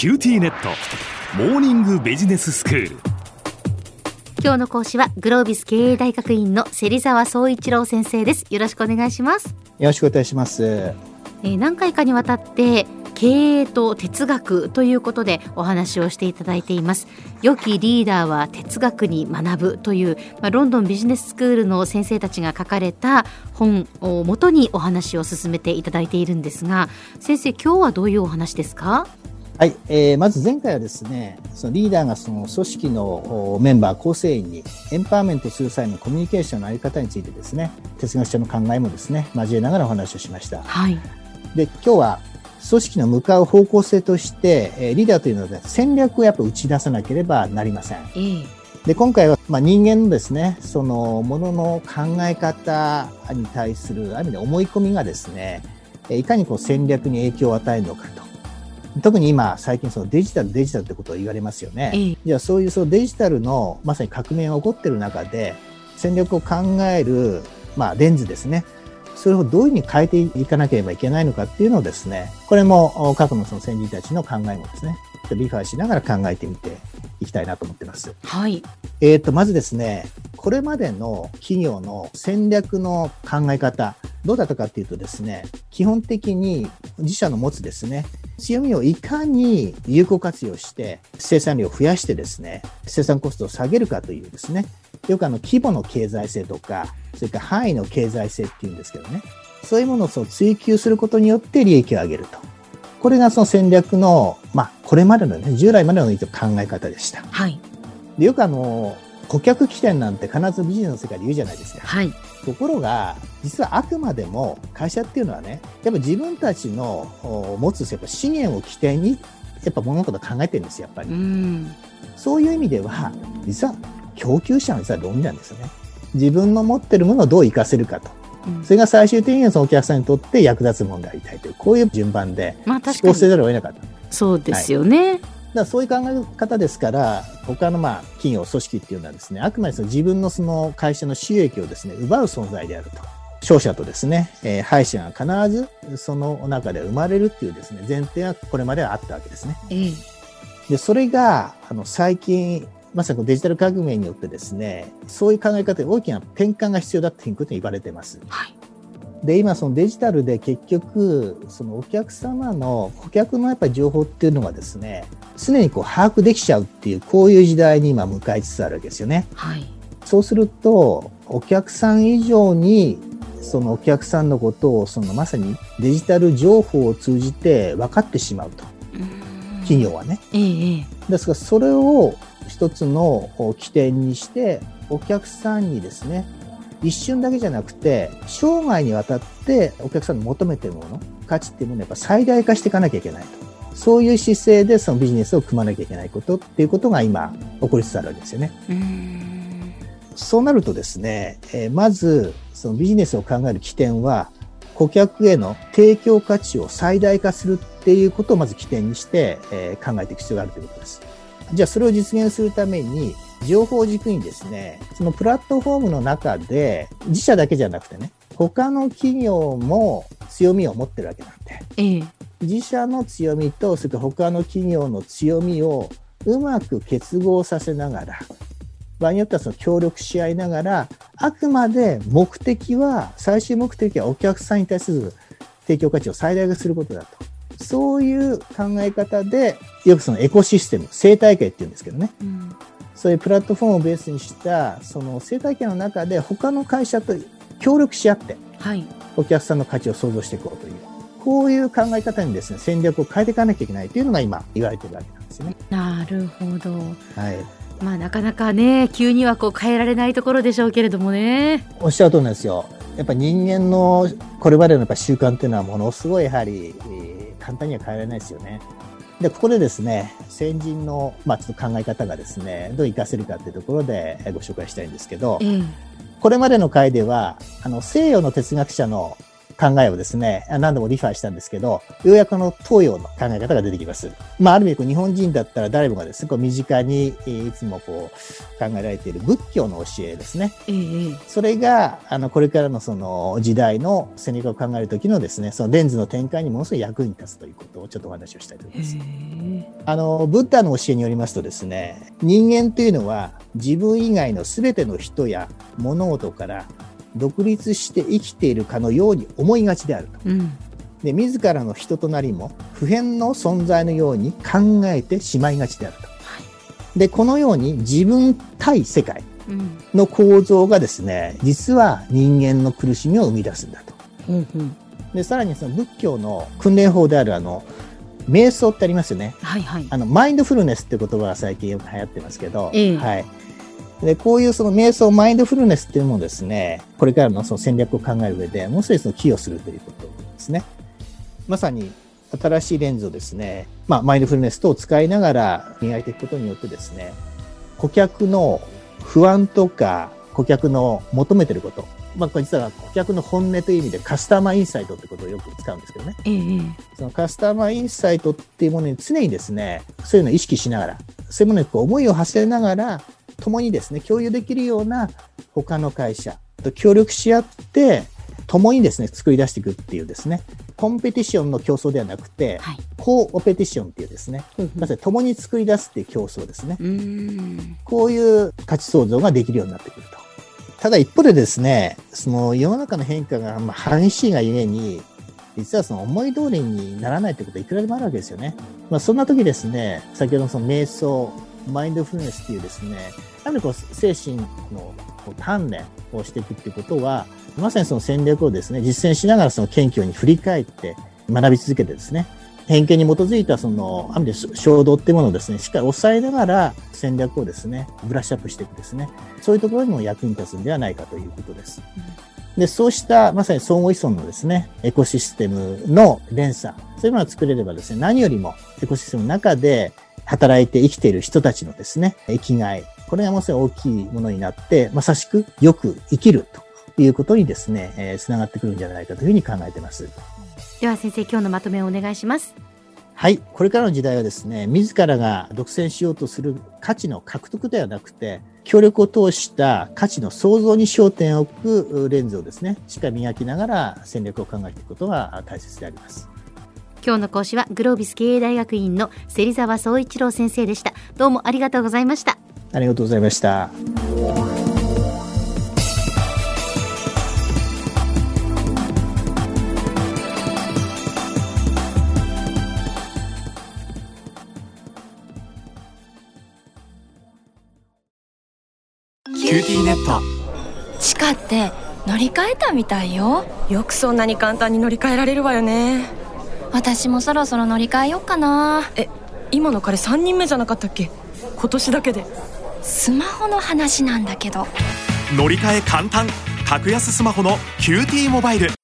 QTnet。モーニングビジネススクール。今日の講師はグロービス経営大学院の芹沢総一郎先生です。よろしくお願いします。よろしくお願いします、えー、何回かにわたって経営と哲学ということでお話をしていただいています。良きリーダーは哲学に学ぶという、まあ、ロンドンビジネススクールの先生たちが書かれた本をもとにお話を進めていただいているんですが先生今日はどういうお話ですか？はい、えー、まず前回はですね、そのリーダーがその組織のメンバー、構成員にエンパワーメントする際のコミュニケーションのあり方についてですね、哲学者の考えもですね、交えながらお話をしました。はい。で、今日は組織の向かう方向性として、えリーダーというのは戦略をやっぱ打ち出さなければなりません。えー、で今回は、まあ、人間のですねそのものの考え方に対するある意味で思い込みがですねいかにこう戦略に影響を与えるのかと特に今最近そのデジタルデジタルってことを言われますよね。えー、じゃあそういうそのデジタルのまさに革命が起こってる中で戦略を考える、まあ、レンズですねそれをどういうふうに変えていかなければいけないのかっていうのをですね、これも過去のその先人たちの考えもですね、リファーしながら考えてみていきたいなと思ってます。はい。えっ、ー、と、まずですね、これまでの企業の戦略の考え方、どうだったかっていうとですね、基本的に自社の持つですね、強みをいかに有効活用して生産量を増やしてですね、生産コストを下げるかというですね、よくあの規模の経済性とか、それから範囲の経済性っていうんですけどね、そういうものをそ追求することによって利益を上げると。これがその戦略の、まあ、これまでのね、従来までの考え方でした。はい。でよくあの、顧客起点なんて必ずビジネスの世界で言うじゃないですか。はい。ところが、実はあくまでも会社っていうのはね、やっぱ自分たちの持つやっぱ資源を起点に、やっぱ物事を考えてるんですよ、やっぱり。うんそういう意味では、実は供給者の実は論理なんですよね。自分の持ってるものをどう活かせるかと。それが最終的にはそのお客さんにとって役立つものでありたいという、こういう順番で思考せざるを得なかった。そうですよね。はいだそういう考え方ですから、他のまあ企業、組織っていうのはですね、あくまでその自分のその会社の収益をですね、奪う存在であると。商社とですね、えー、敗者が必ずその中で生まれるっていうですね、前提はこれまではあったわけですね。ええ、で、それが、あの、最近、まさにデジタル革命によってですね、そういう考え方に大きな転換が必要だということに言われています。はい。で、今そのデジタルで結局、そのお客様の顧客のやっぱり情報っていうのがですね、常にこう把握できちゃうっていう、こういう時代に今向かいつつあるわけですよね。はい。そうすると、お客さん以上に、そのお客さんのことを、そのまさにデジタル情報を通じて分かってしまうと。企業はね。ええ。ですから、それを一つの起点にして、お客さんにですね、一瞬だけじゃなくて、生涯にわたってお客さんの求めているもの、価値っていうものをやっぱ最大化していかなきゃいけないと。そういう姿勢でそのビジネスを組まなきゃいけないことっていうことが今起こりつつあるわけですよね。そうなるとですね、えー、まずそのビジネスを考える起点は顧客への提供価値を最大化するっていうことをまず起点にして、えー、考えていく必要があるということです。じゃあそれを実現するために、情報軸にですね、そのプラットフォームの中で、自社だけじゃなくてね、他の企業も強みを持ってるわけなんで、ええ、自社の強みと、それから他の企業の強みをうまく結合させながら、場合によってはその協力し合いながら、あくまで目的は、最終目的はお客さんに対する提供価値を最大化することだと。そういう考え方で、よくそのエコシステム、生態系っていうんですけどね、うん、そういうプラットフォームをベースにしたその生態系の中で他の会社と協力し合って、はい、お客さんの価値を創造していこうという、こういう考え方にですね、戦略を変えていかなきゃいけないというのが今言われてるわけなんですよね。なるほど。はい。まあなかなかね、急にはこう変えられないところでしょうけれどもね。おっしゃる通りなんですよ。やっぱ人間のこれまでのやっぱ習慣っていうのはものすごいやはり、簡単には変えられないですよね。で、ここでですね、先人の、まあ、ちょっと考え方がですね、どう活かせるかっていうところでご紹介したいんですけど、うん、これまでの回では、あの、西洋の哲学者の考えをですね、何度もリファーしたんですけど、ようやくこの東洋の考え方が出てきます。まあ、ある意味こう日本人だったら誰もがですね、こう身近にいつもこう考えられている仏教の教えですね。ええそれが、あの、これからのその時代の戦略を考えるときのですね、そのレンズの展開にものすごい役に立つということをちょっとお話をしたいと思います。あの、ブッダの教えによりますとですね、人間というのは自分以外の全ての人や物事から独立して生きているかのように思いがちであると。うんで、自らの人となりも普遍の存在のように考えてしまいがちであると。で、このように自分対世界うんの構造がですね、実は人間の苦しみを生み出すんだと。ほうほうで、さらにその仏教の訓練法であるあの、瞑想ってありますよね。はいはいあの、マインドフルネスって言葉が最近よく流行ってますけど、ええはい。で、こういうその瞑想、マインドフルネスっていうのもですね、これからのその戦略を考える上で、もうすでにその寄与するということですね。まさに、新しいレンズをですね、まあ、マインドフルネス等を使いながら磨いていくことによってですね、顧客の不安とか、顧客の求めてること、まあ、これ実は顧客の本音という意味でカスタマーインサイトってことをよく使うんですけどね。ええそのカスタマーインサイトっていうものに常にですね、そういうのを意識しながら、そういうものにこう思いを馳せながら、共にですね、共有できるような他の会社と協力し合って、共にですね、作り出していくっていうですね、コンペティションの競争ではなくて、はいコーオペティションっていうですね、まさに共に作り出すっていう競争ですね。こういう価値創造ができるようになってくると。ただ一方でですね、その世の中の変化がまあ激しいがゆえに、実はその思い通りにならないってことはいくらでもあるわけですよね。まあそんな時ですね、先ほどのその瞑想、マインドフルネスっていうですね、なんでこう精神の鍛錬をしていくっていうことは、まさにその戦略をですね、実践しながらその謙虚に振り返って学び続けてですね、偏見に基づいたその、ある意味で衝動っていうものをですね、しっかり抑えながら戦略をですね、ブラッシュアップしていくですね、そういうところにも役に立つんではないかということです。で、そうしたまさに相互依存のですね、エコシステムの連鎖、そういうものを作れればですね、何よりもエコシステムの中で働いて生きている人たちのですね、生きがい、これがまさに大きいものになって、まさしくよく生きるということにですね、えー、つながってくるんじゃないかというふうに考えています。では先生今日のまとめをお願いしますはい。これからの時代はですね、自らが独占しようとする価値の獲得ではなくて、協力を通した価値の創造に焦点を置くレンズをですね、しっかり磨きながら戦略を考えていくことが大切であります。今日の講師はグロービス経営大学院の芹沢総一郎先生でしたどうもありがとうございましたありがとうございました。 QTnet。地下って乗り換えたみたいよ。よくそんなに簡単に乗り換えられるわよね。私もそろそろ乗り換えよっかな。え今の彼3人目じゃなかったっけ？今年だけでスマホの話なんだけど。乗り換え簡単。格安スマホの QT モバイル。